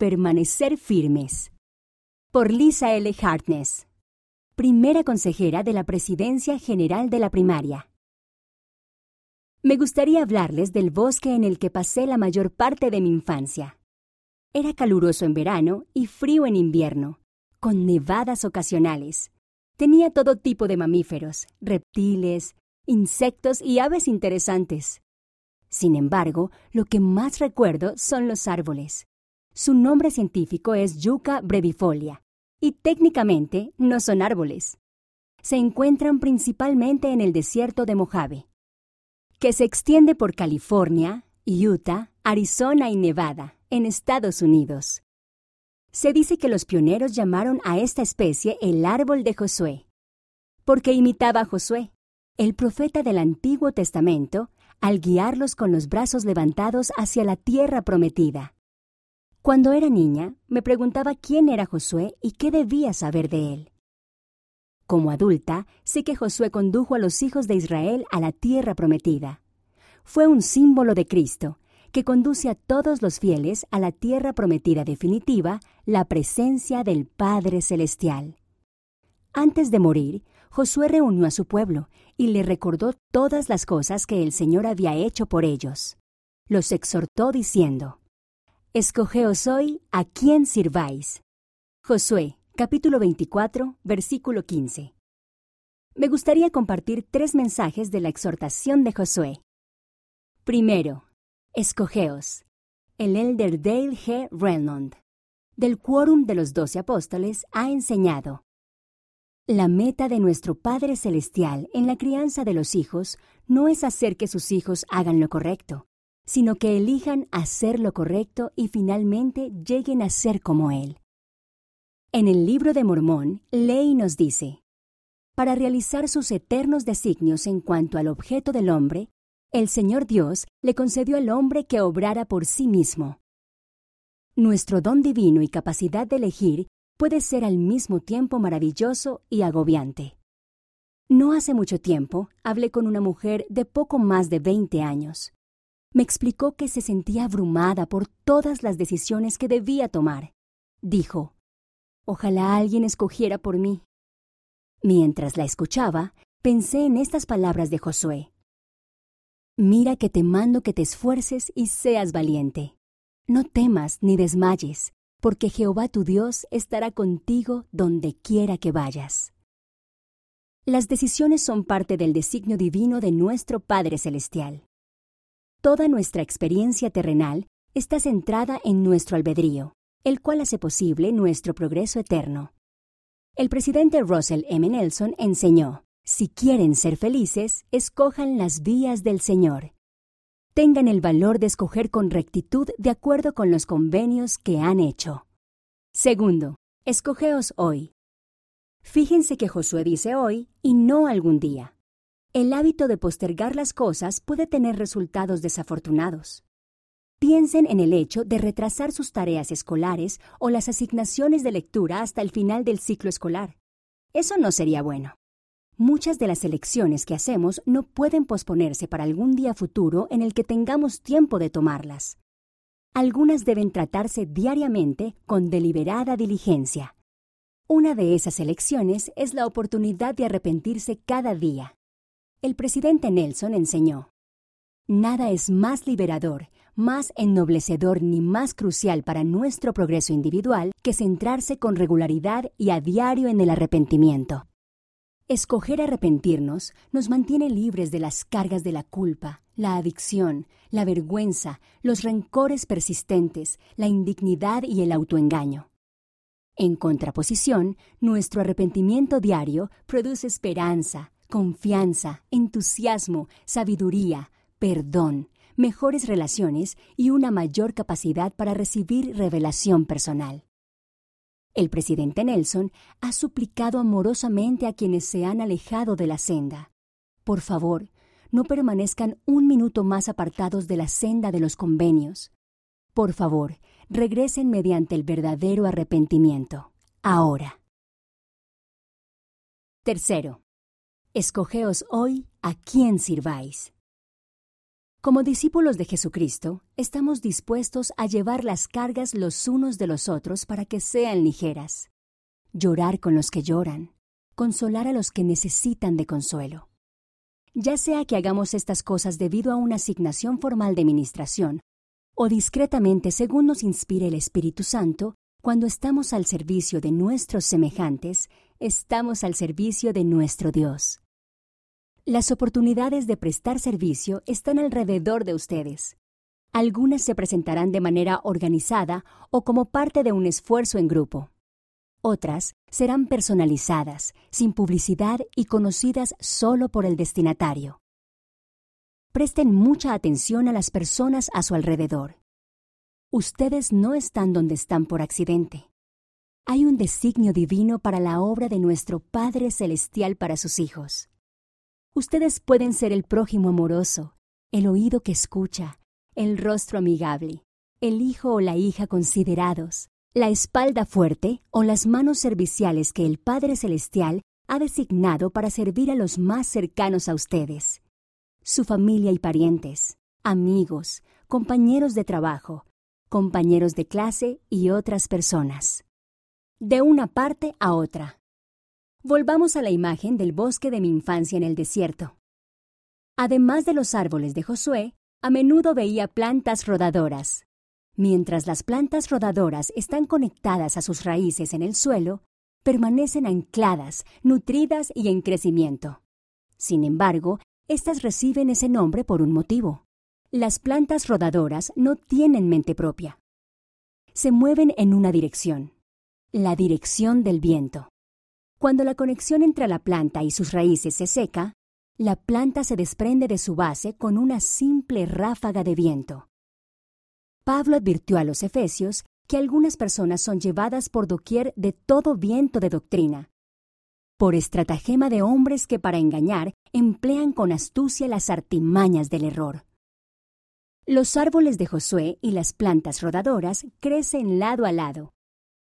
Permanecer firmes. Por Lisa L. Hartness, primera consejera de la Presidencia General de la Primaria. Me gustaría hablarles del bosque en el que pasé la mayor parte de mi infancia. Era caluroso en verano y frío en invierno, con nevadas ocasionales. Tenía todo tipo de mamíferos, reptiles, insectos y aves interesantes. Sin embargo, lo que más recuerdo son los árboles. Su nombre científico es Yucca brevifolia, y técnicamente no son árboles. Se encuentran principalmente en el desierto de Mojave, que se extiende por California, Utah, Arizona y Nevada, en Estados Unidos. Se dice que los pioneros llamaron a esta especie el árbol de Josué, porque imitaba a Josué, el profeta del Antiguo Testamento, al guiarlos con los brazos levantados hacia la tierra prometida. Cuando era niña, me preguntaba quién era Josué y qué debía saber de él. Como adulta, sé que Josué condujo a los hijos de Israel a la tierra prometida. Fue un símbolo de Cristo, que conduce a todos los fieles a la tierra prometida definitiva, la presencia del Padre Celestial. Antes de morir, Josué reunió a su pueblo y le recordó todas las cosas que el Señor había hecho por ellos. Los exhortó diciendo, Escogeos hoy a quién sirváis. Josué, capítulo 24, versículo 15. Me gustaría compartir tres mensajes de la exhortación de Josué. Primero, escogeos. El elder Dale G. Renlund, del Quórum de los Doce Apóstoles, ha enseñado. La meta de nuestro Padre Celestial en la crianza de los hijos no es hacer que sus hijos hagan lo correcto, sino que elijan hacer lo correcto y finalmente lleguen a ser como Él. En el libro de Mormón, Ley nos dice, para realizar sus eternos designios en cuanto al objeto del hombre, el Señor Dios le concedió al hombre que obrara por sí mismo. Nuestro don divino y capacidad de elegir puede ser al mismo tiempo maravilloso y agobiante. No hace mucho tiempo hablé con una mujer de poco más de 20 años. Me explicó que se sentía abrumada por todas las decisiones que debía tomar. Dijo, Ojalá alguien escogiera por mí. Mientras la escuchaba, pensé en estas palabras de Josué. Mira que te mando que te esfuerces y seas valiente. No temas ni desmayes, porque Jehová tu Dios estará contigo donde quiera que vayas. Las decisiones son parte del designio divino de nuestro Padre Celestial. Toda nuestra experiencia terrenal está centrada en nuestro albedrío, el cual hace posible nuestro progreso eterno. El presidente Russell M. Nelson enseñó, si quieren ser felices, escojan las vías del Señor tengan el valor de escoger con rectitud de acuerdo con los convenios que han hecho. Segundo, escogeos hoy. Fíjense que Josué dice hoy y no algún día. El hábito de postergar las cosas puede tener resultados desafortunados. Piensen en el hecho de retrasar sus tareas escolares o las asignaciones de lectura hasta el final del ciclo escolar. Eso no sería bueno. Muchas de las elecciones que hacemos no pueden posponerse para algún día futuro en el que tengamos tiempo de tomarlas. Algunas deben tratarse diariamente con deliberada diligencia. Una de esas elecciones es la oportunidad de arrepentirse cada día. El presidente Nelson enseñó, Nada es más liberador, más ennoblecedor ni más crucial para nuestro progreso individual que centrarse con regularidad y a diario en el arrepentimiento. Escoger arrepentirnos nos mantiene libres de las cargas de la culpa, la adicción, la vergüenza, los rencores persistentes, la indignidad y el autoengaño. En contraposición, nuestro arrepentimiento diario produce esperanza, confianza, entusiasmo, sabiduría, perdón, mejores relaciones y una mayor capacidad para recibir revelación personal. El presidente Nelson ha suplicado amorosamente a quienes se han alejado de la senda. Por favor, no permanezcan un minuto más apartados de la senda de los convenios. Por favor, regresen mediante el verdadero arrepentimiento. Ahora. Tercero, escogeos hoy a quién sirváis. Como discípulos de Jesucristo, estamos dispuestos a llevar las cargas los unos de los otros para que sean ligeras, llorar con los que lloran, consolar a los que necesitan de consuelo. Ya sea que hagamos estas cosas debido a una asignación formal de ministración o discretamente según nos inspire el Espíritu Santo, cuando estamos al servicio de nuestros semejantes, estamos al servicio de nuestro Dios. Las oportunidades de prestar servicio están alrededor de ustedes. Algunas se presentarán de manera organizada o como parte de un esfuerzo en grupo. Otras serán personalizadas, sin publicidad y conocidas solo por el destinatario. Presten mucha atención a las personas a su alrededor. Ustedes no están donde están por accidente. Hay un designio divino para la obra de nuestro Padre Celestial para sus hijos. Ustedes pueden ser el prójimo amoroso, el oído que escucha, el rostro amigable, el hijo o la hija considerados, la espalda fuerte o las manos serviciales que el Padre Celestial ha designado para servir a los más cercanos a ustedes, su familia y parientes, amigos, compañeros de trabajo, compañeros de clase y otras personas. De una parte a otra. Volvamos a la imagen del bosque de mi infancia en el desierto. Además de los árboles de Josué, a menudo veía plantas rodadoras. Mientras las plantas rodadoras están conectadas a sus raíces en el suelo, permanecen ancladas, nutridas y en crecimiento. Sin embargo, estas reciben ese nombre por un motivo. Las plantas rodadoras no tienen mente propia. Se mueven en una dirección, la dirección del viento. Cuando la conexión entre la planta y sus raíces se seca, la planta se desprende de su base con una simple ráfaga de viento. Pablo advirtió a los efesios que algunas personas son llevadas por doquier de todo viento de doctrina, por estratagema de hombres que para engañar emplean con astucia las artimañas del error. Los árboles de Josué y las plantas rodadoras crecen lado a lado.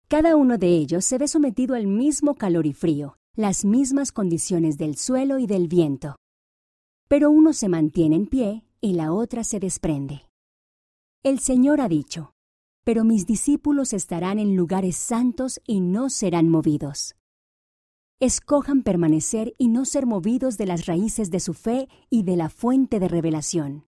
Cada uno de ellos se ve sometido al mismo calor y frío, las mismas condiciones del suelo y del viento. Pero uno se mantiene en pie y la otra se desprende. El Señor ha dicho, pero mis discípulos estarán en lugares santos y no serán movidos. Escojan permanecer y no ser movidos de las raíces de su fe y de la fuente de revelación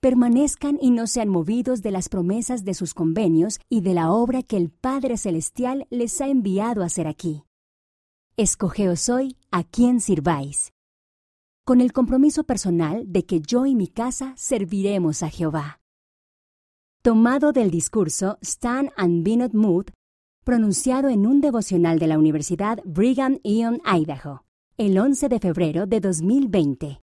permanezcan y no sean movidos de las promesas de sus convenios y de la obra que el Padre Celestial les ha enviado a hacer aquí. Escogeos hoy a quien sirváis, con el compromiso personal de que yo y mi casa serviremos a Jehová. Tomado del discurso Stand and Be Not Moved, pronunciado en un devocional de la Universidad Brigham Young, Idaho, el 11 de febrero de 2020.